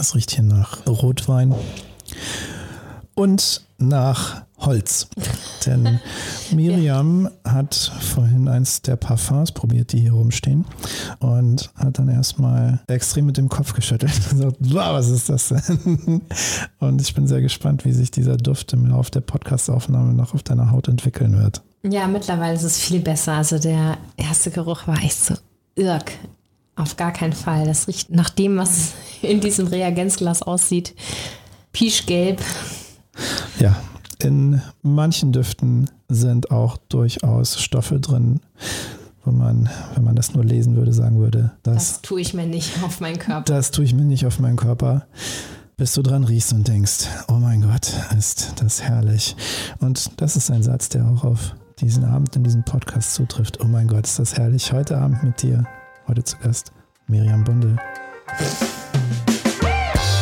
Es riecht hier nach Rotwein und nach Holz. Denn Miriam hat vorhin eins der Parfums probiert, die hier rumstehen und hat dann erstmal extrem mit dem Kopf geschüttelt und gesagt, wow, was ist das denn? Und ich bin sehr gespannt, wie sich dieser Duft im Laufe der Podcastaufnahme noch auf deiner Haut entwickeln wird. Ja, mittlerweile ist es viel besser. Also der erste Geruch war echt so irg. Auf gar keinen Fall. Das riecht nach dem, was in diesem Reagenzglas aussieht. Pischgelb. Ja, in manchen Düften sind auch durchaus Stoffe drin, wo man, wenn man das nur lesen würde, sagen würde, das, das tue ich mir nicht auf meinen Körper. Das tue ich mir nicht auf meinen Körper. Bis du dran riechst und denkst, oh mein Gott, ist das herrlich. Und das ist ein Satz, der auch auf diesen Abend in diesem Podcast zutrifft. Oh mein Gott, ist das herrlich. Heute Abend mit dir, heute zu Gast, Miriam Bundel.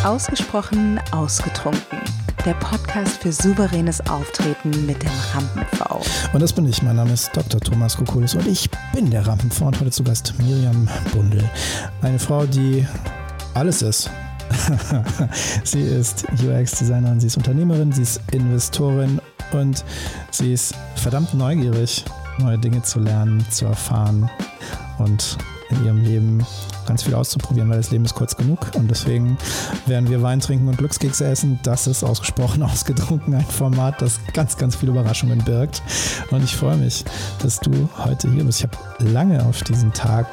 Ausgesprochen ausgetrunken der Podcast für souveränes Auftreten mit dem Rampen-V. Und das bin ich. Mein Name ist Dr. Thomas Kokulis und ich bin der Rampen-V und heute zu Gast Miriam Bundel. Eine Frau, die alles ist. sie ist UX-Designerin, sie ist Unternehmerin, sie ist Investorin und sie ist verdammt neugierig, neue Dinge zu lernen, zu erfahren und in ihrem Leben ganz viel auszuprobieren, weil das Leben ist kurz genug. Und deswegen werden wir Wein trinken und Glückskekse essen. Das ist ausgesprochen ausgetrunken ein Format, das ganz, ganz viele Überraschungen birgt. Und ich freue mich, dass du heute hier bist. Ich habe lange auf diesen Tag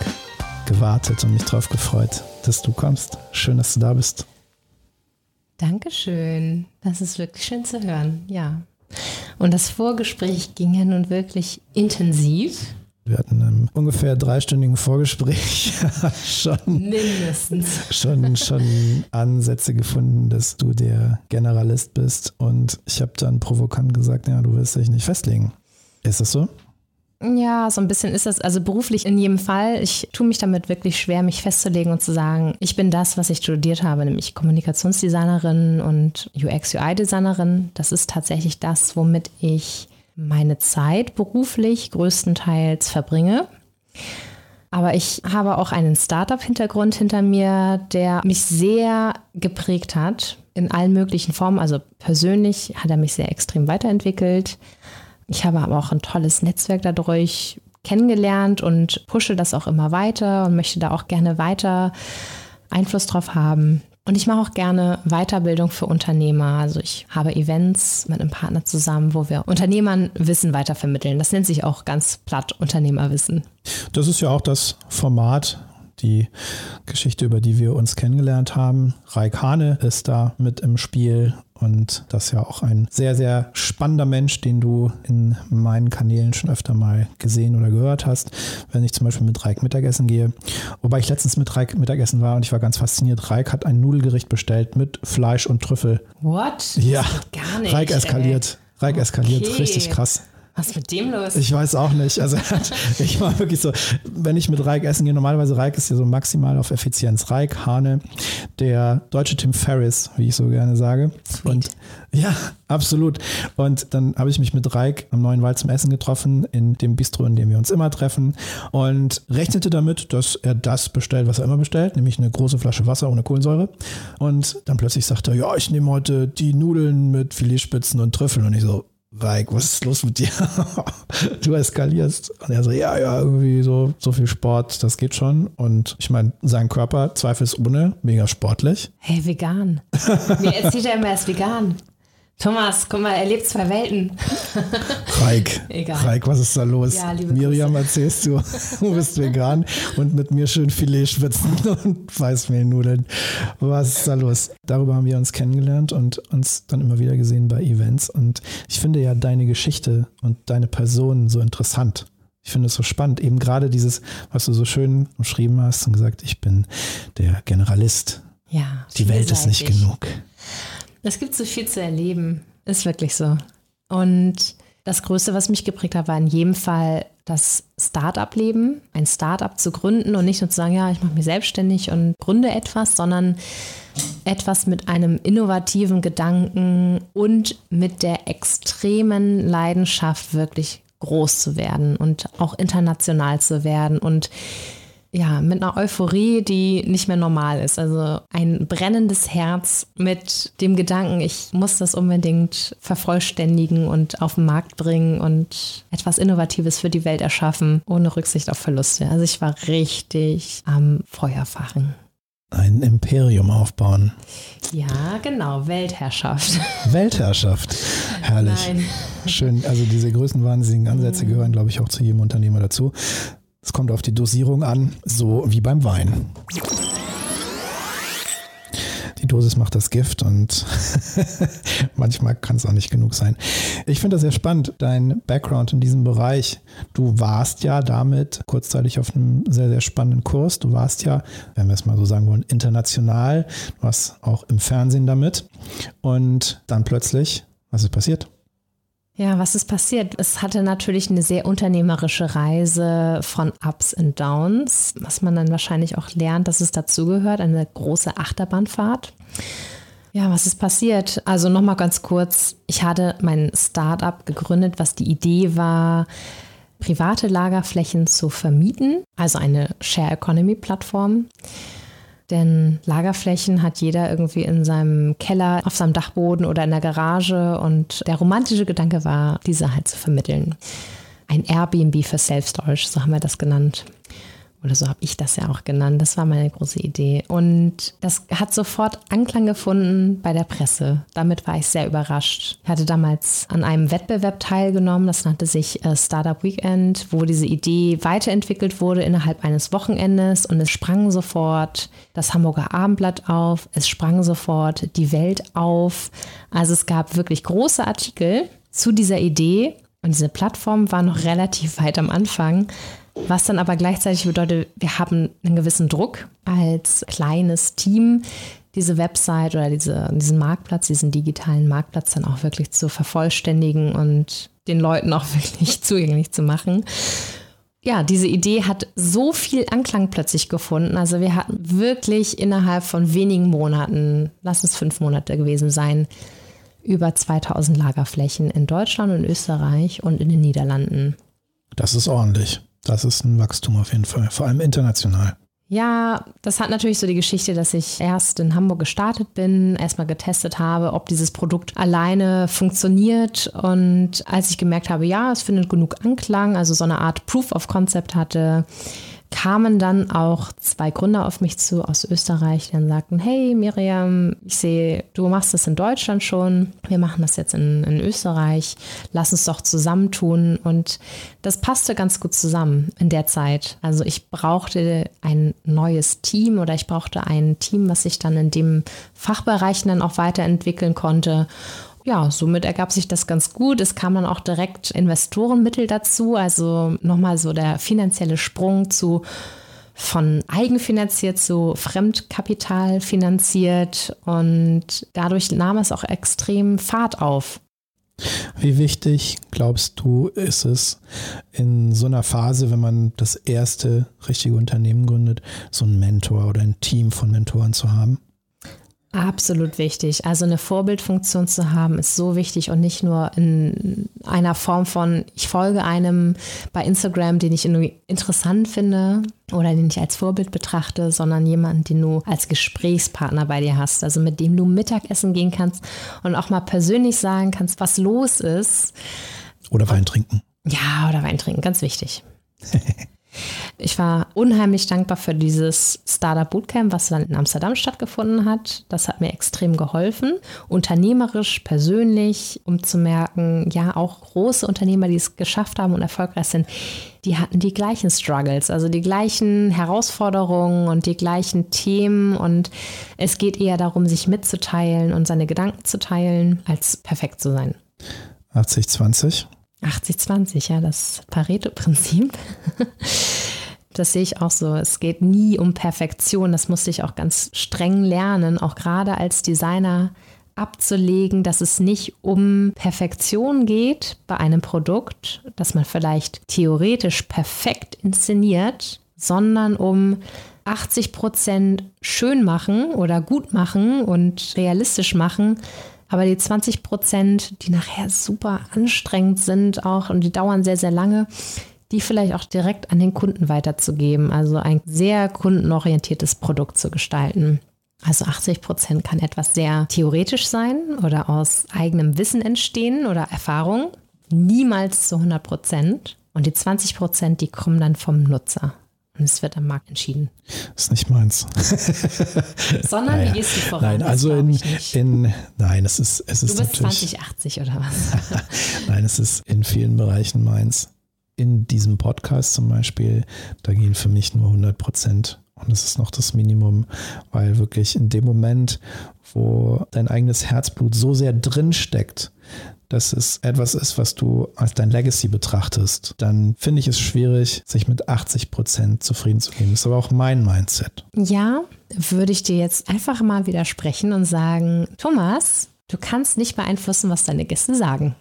gewartet und mich darauf gefreut, dass du kommst. Schön, dass du da bist. Dankeschön. Das ist wirklich schön zu hören. Ja. Und das Vorgespräch ging ja nun wirklich intensiv. Wir hatten im ungefähr dreistündigen Vorgespräch schon, Mindestens. schon, schon Ansätze gefunden, dass du der Generalist bist. Und ich habe dann provokant gesagt, ja, du wirst dich nicht festlegen. Ist das so? Ja, so ein bisschen ist das, also beruflich in jedem Fall. Ich tue mich damit wirklich schwer, mich festzulegen und zu sagen, ich bin das, was ich studiert habe, nämlich Kommunikationsdesignerin und UX-UI-Designerin. Das ist tatsächlich das, womit ich meine Zeit beruflich größtenteils verbringe. Aber ich habe auch einen Startup-Hintergrund hinter mir, der mich sehr geprägt hat in allen möglichen Formen. Also persönlich hat er mich sehr extrem weiterentwickelt. Ich habe aber auch ein tolles Netzwerk dadurch kennengelernt und pushe das auch immer weiter und möchte da auch gerne weiter Einfluss drauf haben. Und ich mache auch gerne Weiterbildung für Unternehmer. Also ich habe Events mit einem Partner zusammen, wo wir Unternehmern Wissen weitervermitteln. Das nennt sich auch ganz platt Unternehmerwissen. Das ist ja auch das Format, die Geschichte, über die wir uns kennengelernt haben. Raik Hane ist da mit im Spiel und das ist ja auch ein sehr, sehr spannender Mensch, den du in meinen Kanälen schon öfter mal gesehen oder gehört hast, wenn ich zum Beispiel mit Reik Mittagessen gehe. Wobei ich letztens mit Reik Mittagessen war und ich war ganz fasziniert. Reik hat ein Nudelgericht bestellt mit Fleisch und Trüffel. What? Ja, gar nicht. Reik eskaliert. Ey. Reik eskaliert, Okay. richtig krass. Was ist mit dem los? Ich weiß auch nicht. Also ich war wirklich so, wenn ich mit Reik essen gehe, normalerweise Reik ist ja so maximal auf Effizienz. Reik, Hane, der deutsche Tim Ferriss, wie ich so gerne sage. Sweet. Und ja, absolut. Und dann habe ich mich mit Reik am Neuen Wald zum Essen getroffen, in dem Bistro, in dem wir uns immer treffen. Und rechnete damit, dass er das bestellt, was er immer bestellt, nämlich eine große Flasche Wasser ohne Kohlensäure. Und dann plötzlich sagt er, ja, ich nehme heute die Nudeln mit Filetspitzen und Trüffeln. Und ich so, Reik, was ist los mit dir? du eskalierst. Und er so, ja, ja, irgendwie so, so viel Sport, das geht schon. Und ich meine, sein Körper zweifelsohne, mega sportlich. Hey, vegan. Mir erzählt er immer, er ist vegan. Thomas, guck mal, er lebt zwei Welten. Reik, Egal. Reik, was ist da los? Ja, liebe Miriam, erzählst du, du bist vegan und mit mir schön Filet schwitzen und Weißmehlnudeln. Was ist da los? Darüber haben wir uns kennengelernt und uns dann immer wieder gesehen bei Events. Und ich finde ja deine Geschichte und deine Person so interessant. Ich finde es so spannend, eben gerade dieses, was du so schön umschrieben hast und gesagt, ich bin der Generalist. Ja. Die Welt ist nicht genug. Es gibt so viel zu erleben. Ist wirklich so. Und das Größte, was mich geprägt hat, war in jedem Fall das Start-up-Leben, ein Start-up zu gründen und nicht nur zu sagen, ja, ich mache mich selbstständig und gründe etwas, sondern etwas mit einem innovativen Gedanken und mit der extremen Leidenschaft wirklich groß zu werden und auch international zu werden und ja, mit einer Euphorie, die nicht mehr normal ist. Also ein brennendes Herz mit dem Gedanken, ich muss das unbedingt vervollständigen und auf den Markt bringen und etwas Innovatives für die Welt erschaffen, ohne Rücksicht auf Verluste. Also ich war richtig am Feuerfachen. Ein Imperium aufbauen. Ja, genau, Weltherrschaft. Weltherrschaft. Herrlich. Nein. Schön. Also diese größenwahnsinnigen Ansätze mhm. gehören, glaube ich, auch zu jedem Unternehmer dazu. Es kommt auf die Dosierung an, so wie beim Wein. Die Dosis macht das Gift und manchmal kann es auch nicht genug sein. Ich finde das sehr spannend, dein Background in diesem Bereich. Du warst ja damit kurzzeitig auf einem sehr, sehr spannenden Kurs. Du warst ja, wenn wir es mal so sagen wollen, international. Warst auch im Fernsehen damit. Und dann plötzlich, was ist passiert? Ja, was ist passiert? Es hatte natürlich eine sehr unternehmerische Reise von Ups und Downs, was man dann wahrscheinlich auch lernt, dass es dazugehört, eine große Achterbahnfahrt. Ja, was ist passiert? Also nochmal ganz kurz, ich hatte mein Startup gegründet, was die Idee war, private Lagerflächen zu vermieten, also eine Share Economy Plattform. Denn Lagerflächen hat jeder irgendwie in seinem Keller, auf seinem Dachboden oder in der Garage. Und der romantische Gedanke war, diese halt zu vermitteln. Ein Airbnb für Self-Storage, so haben wir das genannt. Oder so habe ich das ja auch genannt. Das war meine große Idee. Und das hat sofort Anklang gefunden bei der Presse. Damit war ich sehr überrascht. Ich hatte damals an einem Wettbewerb teilgenommen, das nannte sich äh, Startup Weekend, wo diese Idee weiterentwickelt wurde innerhalb eines Wochenendes und es sprang sofort das Hamburger Abendblatt auf, es sprang sofort die Welt auf. Also es gab wirklich große Artikel zu dieser Idee und diese Plattform war noch relativ weit am Anfang. Was dann aber gleichzeitig bedeutet, wir haben einen gewissen Druck als kleines Team, diese Website oder diese, diesen Marktplatz, diesen digitalen Marktplatz dann auch wirklich zu vervollständigen und den Leuten auch wirklich zugänglich zu machen. Ja, diese Idee hat so viel Anklang plötzlich gefunden. Also wir hatten wirklich innerhalb von wenigen Monaten, lass es fünf Monate gewesen sein, über 2000 Lagerflächen in Deutschland und Österreich und in den Niederlanden. Das ist ordentlich. Das ist ein Wachstum auf jeden Fall, vor allem international. Ja, das hat natürlich so die Geschichte, dass ich erst in Hamburg gestartet bin, erstmal getestet habe, ob dieses Produkt alleine funktioniert. Und als ich gemerkt habe, ja, es findet genug Anklang, also so eine Art Proof of Concept hatte, kamen dann auch zwei Gründer auf mich zu aus Österreich, die dann sagten, hey Miriam, ich sehe, du machst das in Deutschland schon, wir machen das jetzt in, in Österreich, lass uns doch zusammentun. Und das passte ganz gut zusammen in der Zeit. Also ich brauchte ein neues Team oder ich brauchte ein Team, was sich dann in dem Fachbereich dann auch weiterentwickeln konnte ja, somit ergab sich das ganz gut. Es kam dann auch direkt Investorenmittel dazu, also nochmal so der finanzielle Sprung zu von eigenfinanziert zu Fremdkapital finanziert und dadurch nahm es auch extrem Fahrt auf. Wie wichtig, glaubst du, ist es in so einer Phase, wenn man das erste richtige Unternehmen gründet, so einen Mentor oder ein Team von Mentoren zu haben? Absolut wichtig. Also eine Vorbildfunktion zu haben, ist so wichtig und nicht nur in einer Form von, ich folge einem bei Instagram, den ich interessant finde oder den ich als Vorbild betrachte, sondern jemanden, den du als Gesprächspartner bei dir hast, also mit dem du Mittagessen gehen kannst und auch mal persönlich sagen kannst, was los ist. Oder Wein trinken. Ja, oder Wein trinken, ganz wichtig. Ich war unheimlich dankbar für dieses Startup Bootcamp, was dann in Amsterdam stattgefunden hat. Das hat mir extrem geholfen, unternehmerisch, persönlich, um zu merken, ja, auch große Unternehmer, die es geschafft haben und erfolgreich sind, die hatten die gleichen Struggles, also die gleichen Herausforderungen und die gleichen Themen. Und es geht eher darum, sich mitzuteilen und seine Gedanken zu teilen, als perfekt zu sein. 80, 20? 80-20, ja, das Pareto-Prinzip. Das sehe ich auch so. Es geht nie um Perfektion. Das musste ich auch ganz streng lernen, auch gerade als Designer abzulegen, dass es nicht um Perfektion geht bei einem Produkt, das man vielleicht theoretisch perfekt inszeniert, sondern um 80 Prozent schön machen oder gut machen und realistisch machen, aber die 20 Prozent, die nachher super anstrengend sind auch und die dauern sehr, sehr lange, die vielleicht auch direkt an den Kunden weiterzugeben. Also ein sehr kundenorientiertes Produkt zu gestalten. Also 80 Prozent kann etwas sehr theoretisch sein oder aus eigenem Wissen entstehen oder Erfahrung. Niemals zu 100 Prozent. Und die 20 Prozent, die kommen dann vom Nutzer. Und es wird am Markt entschieden. Das ist nicht meins. Sondern naja. wie gehst du voran? Nein, also in, in, nein, es ist, es ist Du bist 2080 oder was? nein, es ist in vielen Bereichen meins. In diesem Podcast zum Beispiel, da gehen für mich nur 100 Prozent. Und das ist noch das Minimum, weil wirklich in dem Moment, wo dein eigenes Herzblut so sehr drin steckt, dass es etwas ist, was du als dein Legacy betrachtest, dann finde ich es schwierig, sich mit 80 Prozent zufrieden zu geben. Das ist aber auch mein Mindset. Ja, würde ich dir jetzt einfach mal widersprechen und sagen, Thomas, du kannst nicht beeinflussen, was deine Gäste sagen.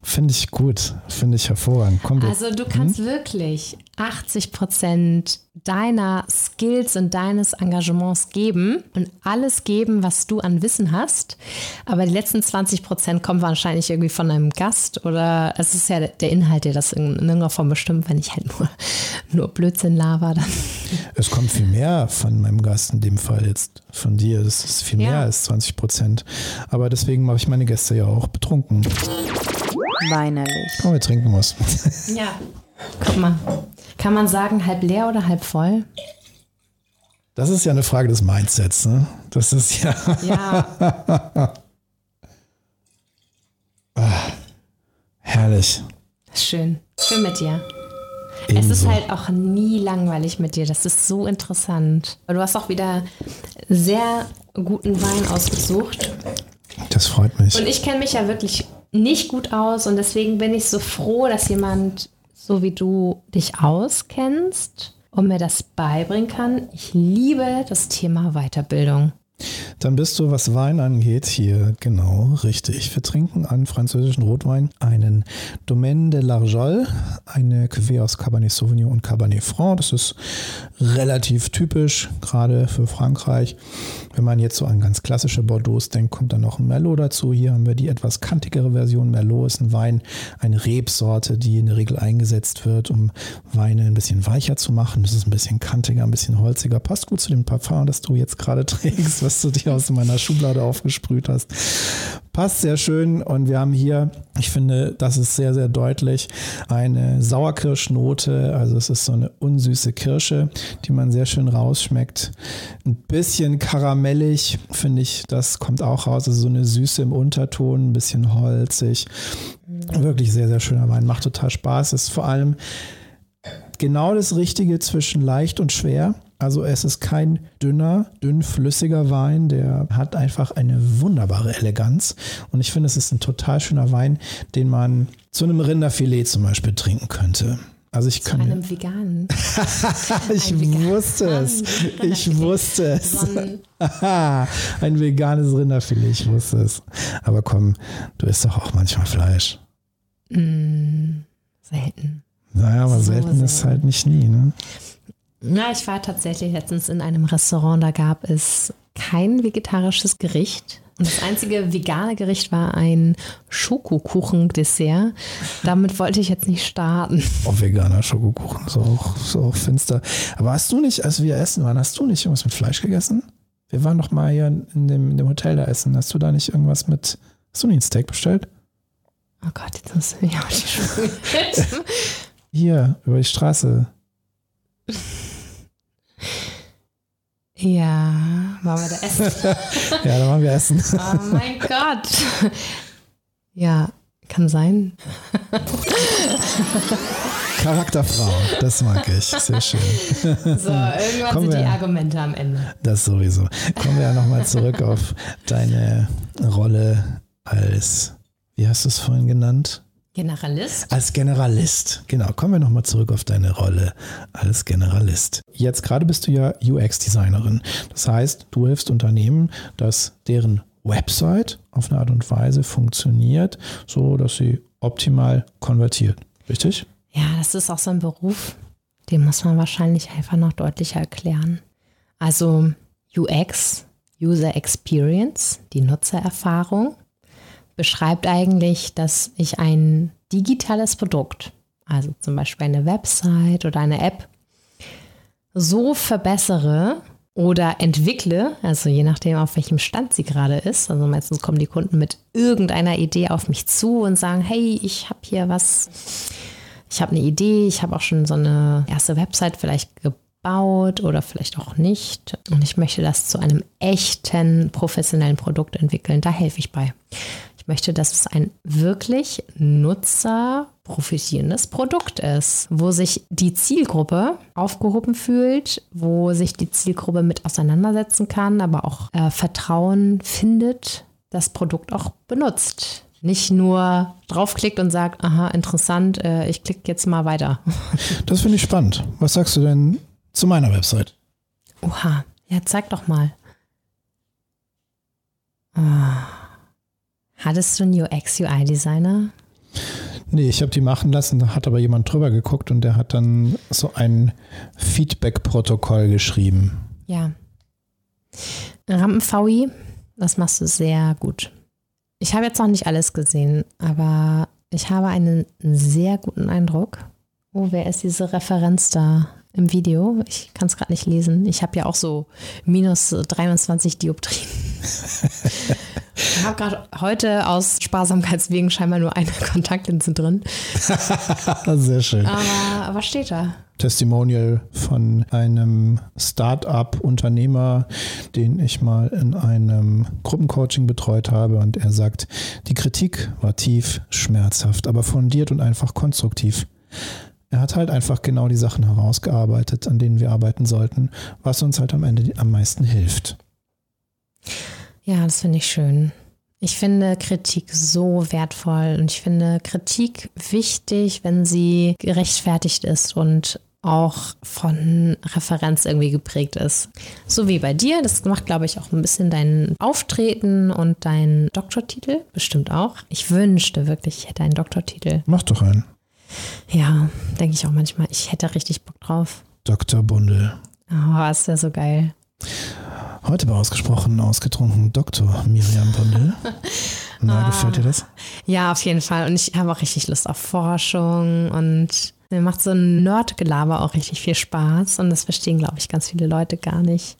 Finde ich gut, finde ich hervorragend. Komm, also du kannst hm? wirklich 80 Prozent deiner Skills und deines Engagements geben und alles geben, was du an Wissen hast. Aber die letzten 20 Prozent kommen wahrscheinlich irgendwie von einem Gast oder es ist ja der Inhalt, der das in, irgendeiner Form bestimmt. Wenn ich halt nur, nur Blödsinn laber, dann. Es kommt viel mehr von meinem Gast in dem Fall jetzt von dir. Das ist viel mehr ja. als 20 Prozent. Aber deswegen mache ich meine Gäste ja auch betrunken. Weinerlich. Oh, wir trinken was. Ja, guck mal. Kann man sagen, halb leer oder halb voll? Das ist ja eine Frage des Mindsets, ne? Das ist ja. Ja. ah, herrlich. Schön. Schön mit dir. Ebenso. Es ist halt auch nie langweilig mit dir. Das ist so interessant. Du hast auch wieder sehr guten Wein ausgesucht. Das freut mich. Und ich kenne mich ja wirklich nicht gut aus und deswegen bin ich so froh, dass jemand so wie du dich auskennst und mir das beibringen kann. Ich liebe das Thema Weiterbildung. Dann bist du, was Wein angeht, hier genau richtig. Wir trinken einen französischen Rotwein, einen Domaine de l'Argol, eine Cuvée aus Cabernet Sauvignon und Cabernet Franc. Das ist relativ typisch, gerade für Frankreich. Wenn man jetzt so an ganz klassische Bordeaux denkt, kommt dann noch ein Merlot dazu. Hier haben wir die etwas kantigere Version. Merlot ist ein Wein, eine Rebsorte, die in der Regel eingesetzt wird, um Weine ein bisschen weicher zu machen. Das ist ein bisschen kantiger, ein bisschen holziger. Passt gut zu dem Parfum, das du jetzt gerade trägst was du dir aus meiner Schublade aufgesprüht hast. Passt sehr schön und wir haben hier, ich finde, das ist sehr, sehr deutlich, eine Sauerkirschnote. Also es ist so eine unsüße Kirsche, die man sehr schön rausschmeckt. Ein bisschen karamellig, finde ich, das kommt auch raus. Also so eine Süße im Unterton, ein bisschen holzig. Wirklich sehr, sehr schöner Wein, macht total Spaß. Ist vor allem genau das Richtige zwischen leicht und schwer. Also es ist kein dünner, dünnflüssiger Wein, der hat einfach eine wunderbare Eleganz. Und ich finde, es ist ein total schöner Wein, den man zu einem Rinderfilet zum Beispiel trinken könnte. Also ich zu kann. einem veganen. ich Ein wusste es. Ich wusste es. ein veganes Rinderfilet, ich wusste es. Aber komm, du isst doch auch manchmal Fleisch. Mm, selten. Naja, aber so selten, selten ist halt nicht nie, ne? Na, ich war tatsächlich letztens in einem Restaurant, da gab es kein vegetarisches Gericht. Und das einzige vegane Gericht war ein Schokokuchen-Dessert. Damit wollte ich jetzt nicht starten. Oh, veganer Schokokuchen ist auch, ist auch finster. Aber hast du nicht, als wir essen waren, hast du nicht irgendwas mit Fleisch gegessen? Wir waren doch mal hier in dem, in dem Hotel da essen. Hast du da nicht irgendwas mit, hast du nicht ein Steak bestellt? Oh Gott, jetzt muss ich auch die Schuhe. Hier, über die Straße. Ja, waren wir da essen? ja, da waren wir essen. oh mein Gott. Ja, kann sein. Charakterfrau, das mag ich. Sehr schön. So, irgendwann Kommen sind die Argumente am Ende. Das sowieso. Kommen wir ja nochmal zurück auf deine Rolle als, wie hast du es vorhin genannt? Generalist? Als Generalist, genau. Kommen wir nochmal zurück auf deine Rolle als Generalist. Jetzt gerade bist du ja UX-Designerin. Das heißt, du hilfst Unternehmen, dass deren Website auf eine Art und Weise funktioniert, so dass sie optimal konvertiert. Richtig? Ja, das ist auch so ein Beruf, den muss man wahrscheinlich einfach noch deutlicher erklären. Also UX, User Experience, die Nutzererfahrung beschreibt eigentlich, dass ich ein digitales Produkt, also zum Beispiel eine Website oder eine App, so verbessere oder entwickle, also je nachdem, auf welchem Stand sie gerade ist. Also meistens kommen die Kunden mit irgendeiner Idee auf mich zu und sagen, hey, ich habe hier was, ich habe eine Idee, ich habe auch schon so eine erste Website vielleicht gebaut oder vielleicht auch nicht. Und ich möchte das zu einem echten professionellen Produkt entwickeln. Da helfe ich bei möchte, dass es ein wirklich nutzerprofitierendes Produkt ist, wo sich die Zielgruppe aufgehoben fühlt, wo sich die Zielgruppe mit auseinandersetzen kann, aber auch äh, Vertrauen findet, das Produkt auch benutzt. Nicht nur draufklickt und sagt, aha, interessant, äh, ich klicke jetzt mal weiter. Das finde ich spannend. Was sagst du denn zu meiner Website? Oha, ja, zeig doch mal. Ah. Hattest du einen UX-UI-Designer? Nee, ich habe die machen lassen, da hat aber jemand drüber geguckt und der hat dann so ein Feedback-Protokoll geschrieben. Ja. Rampen-VI, das machst du sehr gut. Ich habe jetzt noch nicht alles gesehen, aber ich habe einen sehr guten Eindruck. Oh, wer ist diese Referenz da im Video? Ich kann es gerade nicht lesen. Ich habe ja auch so minus 23 Dioptrien. Ich habe gerade heute aus Sparsamkeitswegen scheinbar nur eine Kontaktlinse drin. Sehr schön. Aber was steht da? Testimonial von einem Start-up-Unternehmer, den ich mal in einem Gruppencoaching betreut habe. Und er sagt, die Kritik war tief, schmerzhaft, aber fundiert und einfach konstruktiv. Er hat halt einfach genau die Sachen herausgearbeitet, an denen wir arbeiten sollten, was uns halt am Ende am meisten hilft. Ja, das finde ich schön. Ich finde Kritik so wertvoll und ich finde Kritik wichtig, wenn sie gerechtfertigt ist und auch von Referenz irgendwie geprägt ist. So wie bei dir, das macht, glaube ich, auch ein bisschen dein Auftreten und dein Doktortitel, bestimmt auch. Ich wünschte wirklich, ich hätte einen Doktortitel. Mach doch einen. Ja, denke ich auch manchmal. Ich hätte richtig Bock drauf. Dr. Bundel. Oh, ist ja so geil. Heute bei Ausgesprochen Ausgetrunken Dr. Miriam Bondel. Na, ah. gefällt dir das? Ja, auf jeden Fall. Und ich habe auch richtig Lust auf Forschung und mir macht so ein Nerdgelaber auch richtig viel Spaß und das verstehen, glaube ich, ganz viele Leute gar nicht.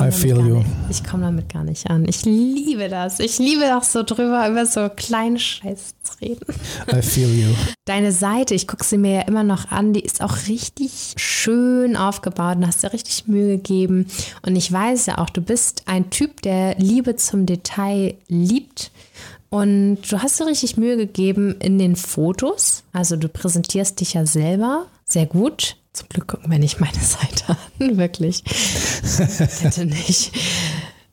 I feel you. Nicht, ich komme damit gar nicht an. Ich liebe das. Ich liebe auch so drüber, über so kleinen Scheiß zu reden. I feel you. Deine Seite, ich gucke sie mir ja immer noch an, die ist auch richtig schön aufgebaut und hast dir richtig Mühe gegeben. Und ich weiß ja auch, du bist ein Typ, der Liebe zum Detail liebt und du hast dir richtig Mühe gegeben in den Fotos. Also du präsentierst dich ja selber sehr gut. Zum Glück gucken wir nicht meine Seite an, wirklich. Bitte nicht.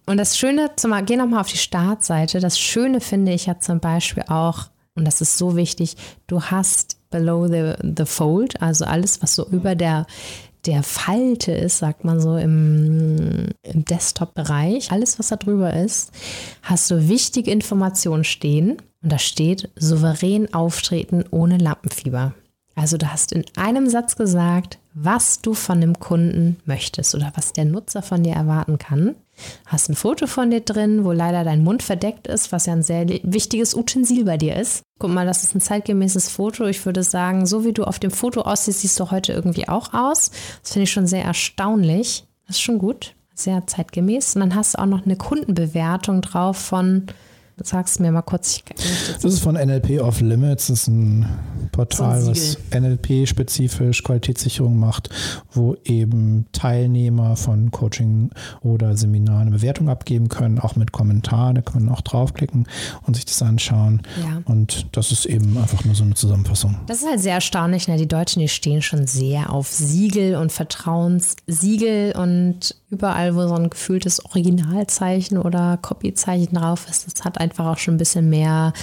Und das Schöne, zum, geh nochmal auf die Startseite. Das Schöne finde ich ja zum Beispiel auch, und das ist so wichtig, du hast below the, the fold, also alles, was so über der der Falte ist, sagt man so im, im Desktop-Bereich, alles, was da drüber ist, hast du wichtige Informationen stehen. Und da steht souverän auftreten ohne Lampenfieber. Also du hast in einem Satz gesagt, was du von dem Kunden möchtest oder was der Nutzer von dir erwarten kann. Hast ein Foto von dir drin, wo leider dein Mund verdeckt ist, was ja ein sehr wichtiges Utensil bei dir ist. Guck mal, das ist ein zeitgemäßes Foto. Ich würde sagen, so wie du auf dem Foto aussiehst, siehst du heute irgendwie auch aus. Das finde ich schon sehr erstaunlich. Das ist schon gut, sehr zeitgemäß. Und dann hast du auch noch eine Kundenbewertung drauf von Sagst mir mal kurz. Das ist von NLP Off Limits. Das ist ein Portal, so ein was NLP-spezifisch Qualitätssicherung macht, wo eben Teilnehmer von Coaching oder Seminaren eine Bewertung abgeben können, auch mit Kommentaren. Da kann man auch draufklicken und sich das anschauen. Ja. Und das ist eben einfach nur so eine Zusammenfassung. Das ist halt sehr erstaunlich. Ne? Die Deutschen, die stehen schon sehr auf Siegel und Vertrauenssiegel und überall, wo so ein gefühltes Originalzeichen oder Copyzeichen drauf ist, das hat einfach auch schon ein bisschen mehr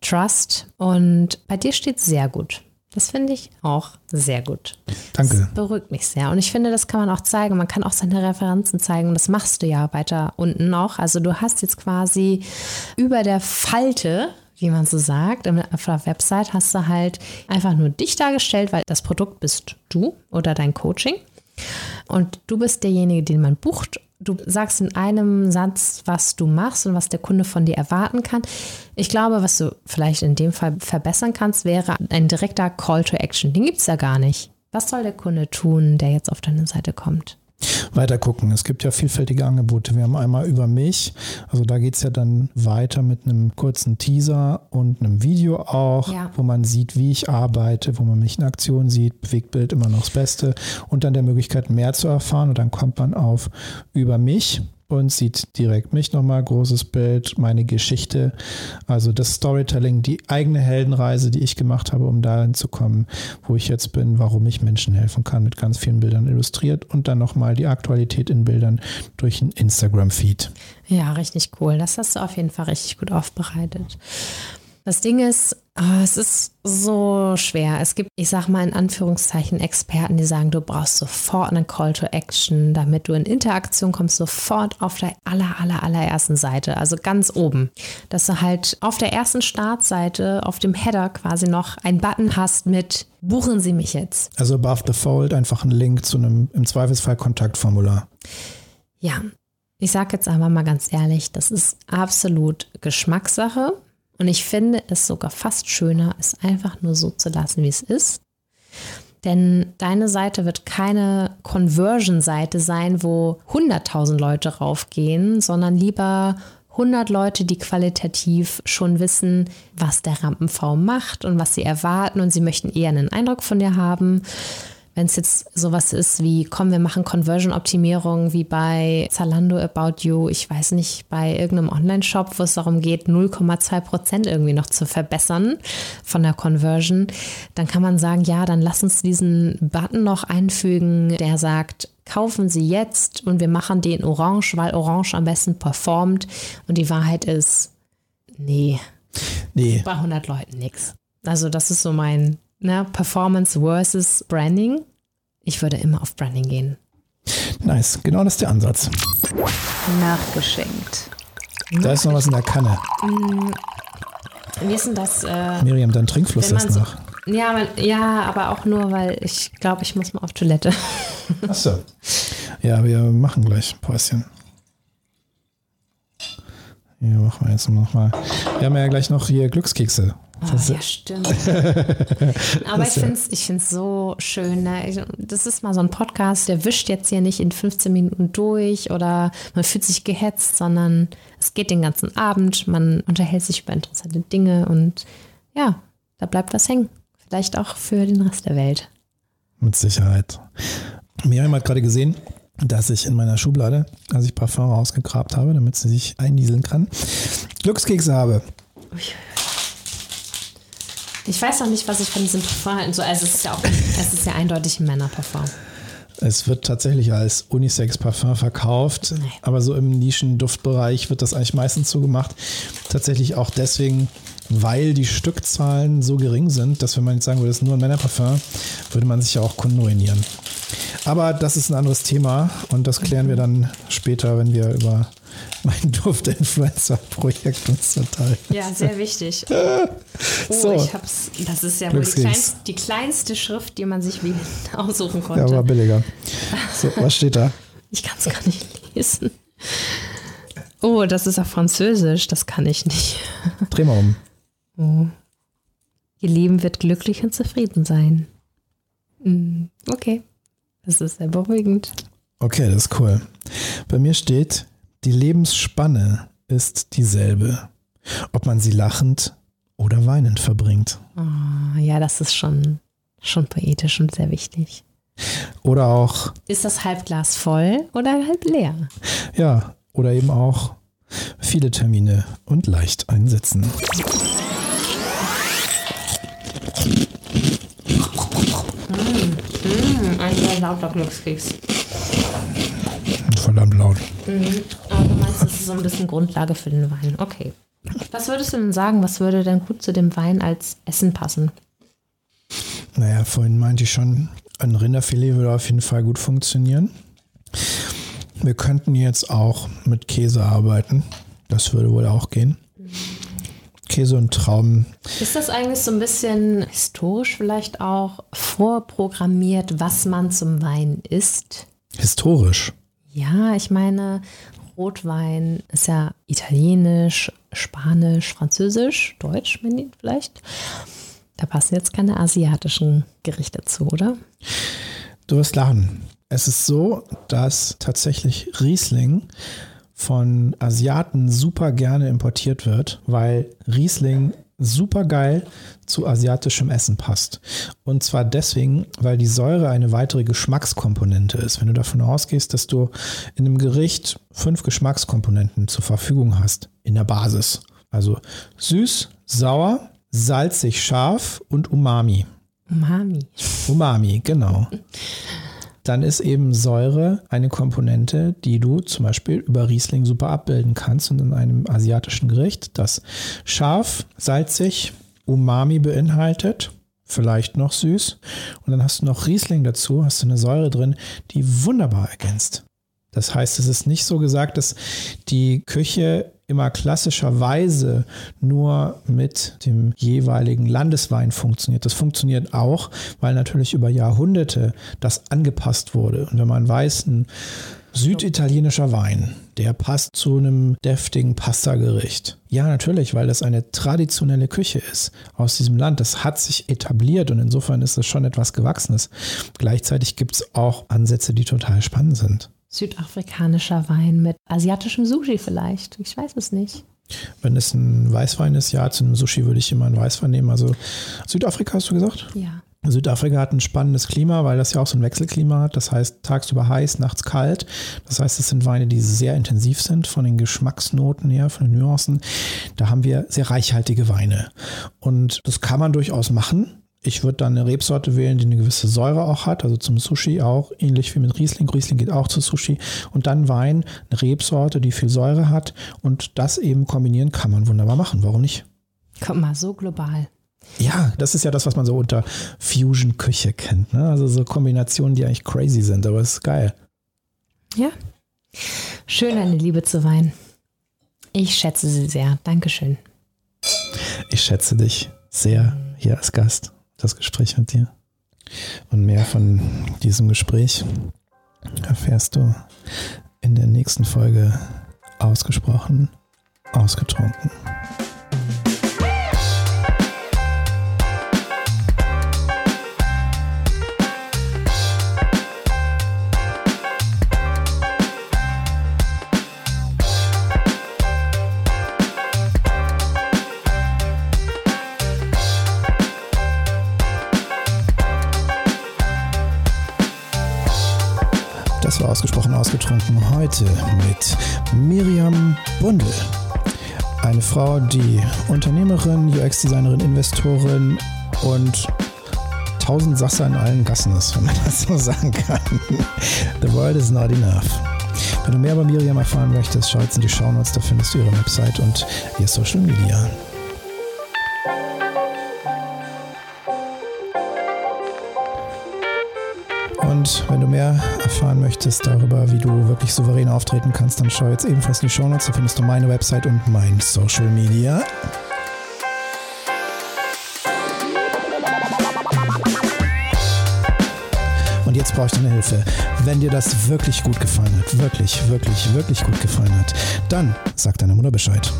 Trust. Und bei dir steht sehr gut. Das finde ich auch sehr gut. Danke. Das beruhigt mich sehr. Und ich finde, das kann man auch zeigen. Man kann auch seine Referenzen zeigen. Und das machst du ja weiter unten noch. Also du hast jetzt quasi über der Falte, wie man so sagt, auf der Website hast du halt einfach nur dich dargestellt, weil das Produkt bist du oder dein Coaching. Und du bist derjenige, den man bucht du sagst in einem Satz, was du machst und was der Kunde von dir erwarten kann. Ich glaube, was du vielleicht in dem Fall verbessern kannst, wäre ein direkter Call to Action. Den gibt es ja gar nicht. Was soll der Kunde tun, der jetzt auf deine Seite kommt? Weiter gucken. Es gibt ja vielfältige Angebote. Wir haben einmal über mich, also da geht es ja dann weiter mit einem kurzen Teaser und einem Video auch, ja. wo man sieht, wie ich arbeite, wo man mich in Aktion sieht, Bewegtbild immer noch das Beste und dann der Möglichkeit mehr zu erfahren und dann kommt man auf über mich und sieht direkt mich nochmal, großes Bild, meine Geschichte, also das Storytelling, die eigene Heldenreise, die ich gemacht habe, um dahin zu kommen, wo ich jetzt bin, warum ich Menschen helfen kann, mit ganz vielen Bildern illustriert und dann nochmal die Aktualität in Bildern durch ein Instagram-Feed. Ja, richtig cool. Das hast du auf jeden Fall richtig gut aufbereitet. Das Ding ist, oh, es ist so schwer. Es gibt, ich sag mal in Anführungszeichen, Experten, die sagen, du brauchst sofort einen Call to Action, damit du in Interaktion kommst, sofort auf der aller, aller, allerersten Seite, also ganz oben. Dass du halt auf der ersten Startseite, auf dem Header quasi noch einen Button hast mit Buchen Sie mich jetzt. Also above the fold einfach ein Link zu einem im Zweifelsfall Kontaktformular. Ja, ich sag jetzt aber mal ganz ehrlich, das ist absolut Geschmackssache. Und ich finde es sogar fast schöner, es einfach nur so zu lassen, wie es ist. Denn deine Seite wird keine Conversion-Seite sein, wo 100.000 Leute raufgehen, sondern lieber 100 Leute, die qualitativ schon wissen, was der Rampen-V macht und was sie erwarten und sie möchten eher einen Eindruck von dir haben wenn es jetzt sowas ist wie, komm, wir machen Conversion-Optimierung wie bei Zalando About You, ich weiß nicht, bei irgendeinem Online-Shop, wo es darum geht, 0,2 Prozent irgendwie noch zu verbessern von der Conversion, dann kann man sagen, ja, dann lass uns diesen Button noch einfügen, der sagt, kaufen Sie jetzt und wir machen den orange, weil orange am besten performt. Und die Wahrheit ist, nee, nee. bei 100 Leuten nichts. Also das ist so mein ne, Performance versus Branding. Ich würde immer auf Branding gehen. Nice, genau das ist der Ansatz. Nachgeschenkt. Da ist noch was in der Kanne. Mm, wie ist denn das? Äh, Miriam, dein Trinkfluss ist so, nach. Ja, man, ja, aber auch nur, weil ich glaube, ich muss mal auf Toilette. Achso. Ja, wir machen gleich Päuschen. Hier machen wir jetzt noch mal. Wir haben ja gleich noch hier Glückskekse Oh, ja, stimmt. Aber ich finde es ich find's so schön. Ne? Das ist mal so ein Podcast, der wischt jetzt hier nicht in 15 Minuten durch oder man fühlt sich gehetzt, sondern es geht den ganzen Abend, man unterhält sich über interessante Dinge und ja, da bleibt was hängen. Vielleicht auch für den Rest der Welt. Mit Sicherheit. Miriam hat gerade gesehen, dass ich in meiner Schublade, als ich Parfum rausgegrabt habe, damit sie sich einnieseln kann, Glückskekse habe. Ui. Ich weiß noch nicht, was ich von diesem Parfum halte. Also es ist ja auch, es ist ja eindeutig ein Männerparfum. Es wird tatsächlich als Unisex-Parfum verkauft, nee. aber so im Nischenduftbereich wird das eigentlich meistens so gemacht. Tatsächlich auch deswegen, weil die Stückzahlen so gering sind, dass wenn man jetzt sagen würde, es ist nur ein Männerparfum, würde man sich ja auch Kunden ruinieren. Aber das ist ein anderes Thema und das klären wir dann später, wenn wir über mein Duft-Influencer-Projekt uns zerteilen. Ja, sehr wichtig. oh, so. ich hab's. Das ist ja wohl die kleinste, die kleinste, Schrift, die man sich aussuchen konnte. Ja, war billiger. So, was steht da? Ich kann es gar nicht lesen. Oh, das ist auf Französisch. Das kann ich nicht. Dreh mal um. Oh. Ihr Leben wird glücklich und zufrieden sein. Mm, okay. Das ist sehr beruhigend. Okay, das ist cool. Bei mir steht, die Lebensspanne ist dieselbe, ob man sie lachend oder weinend verbringt. Oh, ja, das ist schon, schon poetisch und sehr wichtig. Oder auch. Ist das Halbglas voll oder halb leer? Ja, oder eben auch viele Termine und leicht einsetzen. ein sehr lauter Glückskeks. Verdammt laut. Mhm. Aber du meinst, das ist so ein bisschen Grundlage für den Wein. Okay. Was würdest du denn sagen, was würde denn gut zu dem Wein als Essen passen? Naja, vorhin meinte ich schon, ein Rinderfilet würde auf jeden Fall gut funktionieren. Wir könnten jetzt auch mit Käse arbeiten. Das würde wohl auch gehen. Käse und Trauben. Ist das eigentlich so ein bisschen historisch vielleicht auch vorprogrammiert, was man zum Wein isst? Historisch? Ja, ich meine, Rotwein ist ja italienisch, spanisch, französisch, deutsch vielleicht. Da passen jetzt keine asiatischen Gerichte zu, oder? Du wirst lachen. Es ist so, dass tatsächlich Riesling von Asiaten super gerne importiert wird, weil Riesling super geil zu asiatischem Essen passt. Und zwar deswegen, weil die Säure eine weitere Geschmackskomponente ist. Wenn du davon ausgehst, dass du in einem Gericht fünf Geschmackskomponenten zur Verfügung hast in der Basis. Also süß, sauer, salzig, scharf und Umami. Umami. Umami, genau dann ist eben Säure eine Komponente, die du zum Beispiel über Riesling super abbilden kannst und in einem asiatischen Gericht, das scharf, salzig, Umami beinhaltet, vielleicht noch süß und dann hast du noch Riesling dazu, hast du eine Säure drin, die wunderbar ergänzt. Das heißt, es ist nicht so gesagt, dass die Küche immer klassischerweise nur mit dem jeweiligen Landeswein funktioniert. Das funktioniert auch, weil natürlich über Jahrhunderte das angepasst wurde. Und wenn man weiß, ein süditalienischer Wein, der passt zu einem deftigen Pasta-Gericht. Ja, natürlich, weil das eine traditionelle Küche ist aus diesem Land. Das hat sich etabliert und insofern ist es schon etwas Gewachsenes. Gleichzeitig gibt es auch Ansätze, die total spannend sind südafrikanischer Wein mit asiatischem Sushi vielleicht. Ich weiß es nicht. Wenn es ein Weißwein ist, ja, zu einem Sushi würde ich immer einen Weißwein nehmen. Also Südafrika hast du gesagt? Ja. Südafrika hat ein spannendes Klima, weil das ja auch so ein Wechselklima hat. Das heißt, tagsüber heiß, nachts kalt. Das heißt, es sind Weine, die sehr intensiv sind von den Geschmacksnoten her, von den Nuancen. Da haben wir sehr reichhaltige Weine. Und das kann man durchaus machen. Ich würde dann eine Rebsorte wählen, die eine gewisse Säure auch hat, also zum Sushi auch, ähnlich wie mit Riesling. Riesling geht auch zu Sushi. Und dann Wein, eine Rebsorte, die viel Säure hat. Und das eben kombinieren kann man wunderbar machen. Warum nicht? Komm mal, so global. Ja, das ist ja das, was man so unter Fusion-Küche kennt. Ne? Also so Kombinationen, die eigentlich crazy sind, aber es ist geil. Ja. Schön, eine Liebe zu Wein. Ich schätze sie sehr. Dankeschön. Ich schätze dich sehr hier als Gast das Gespräch mit dir. Und mehr von diesem Gespräch erfährst du in der nächsten Folge ausgesprochen, ausgetrunken. Heute mit Miriam Bundel. Eine Frau, die Unternehmerin, UX-Designerin, Investorin und tausend Sasser in allen Gassen ist, wenn man das so sagen kann. The world is not enough. Wenn du mehr über Miriam erfahren möchtest, schau jetzt in die Shownotes, da findest du ihre Website und ihr Social Media. Und wenn du mehr erfahren möchtest darüber, wie du wirklich souverän auftreten kannst, dann schau jetzt ebenfalls in die Show Notes. Da findest du meine Website und mein Social Media. Und jetzt brauche ich deine Hilfe. Wenn dir das wirklich gut gefallen hat, wirklich, wirklich, wirklich gut gefallen hat, dann sag deiner Mutter Bescheid.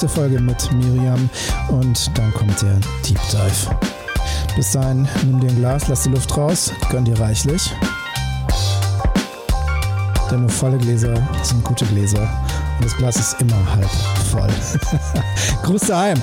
Nächste Folge mit Miriam und dann kommt der Deep Dive. Bis dahin, nimm dir ein Glas, lass die Luft raus, gönn dir reichlich. Denn nur volle Gläser sind gute Gläser und das Glas ist immer halb voll. Gruß daheim!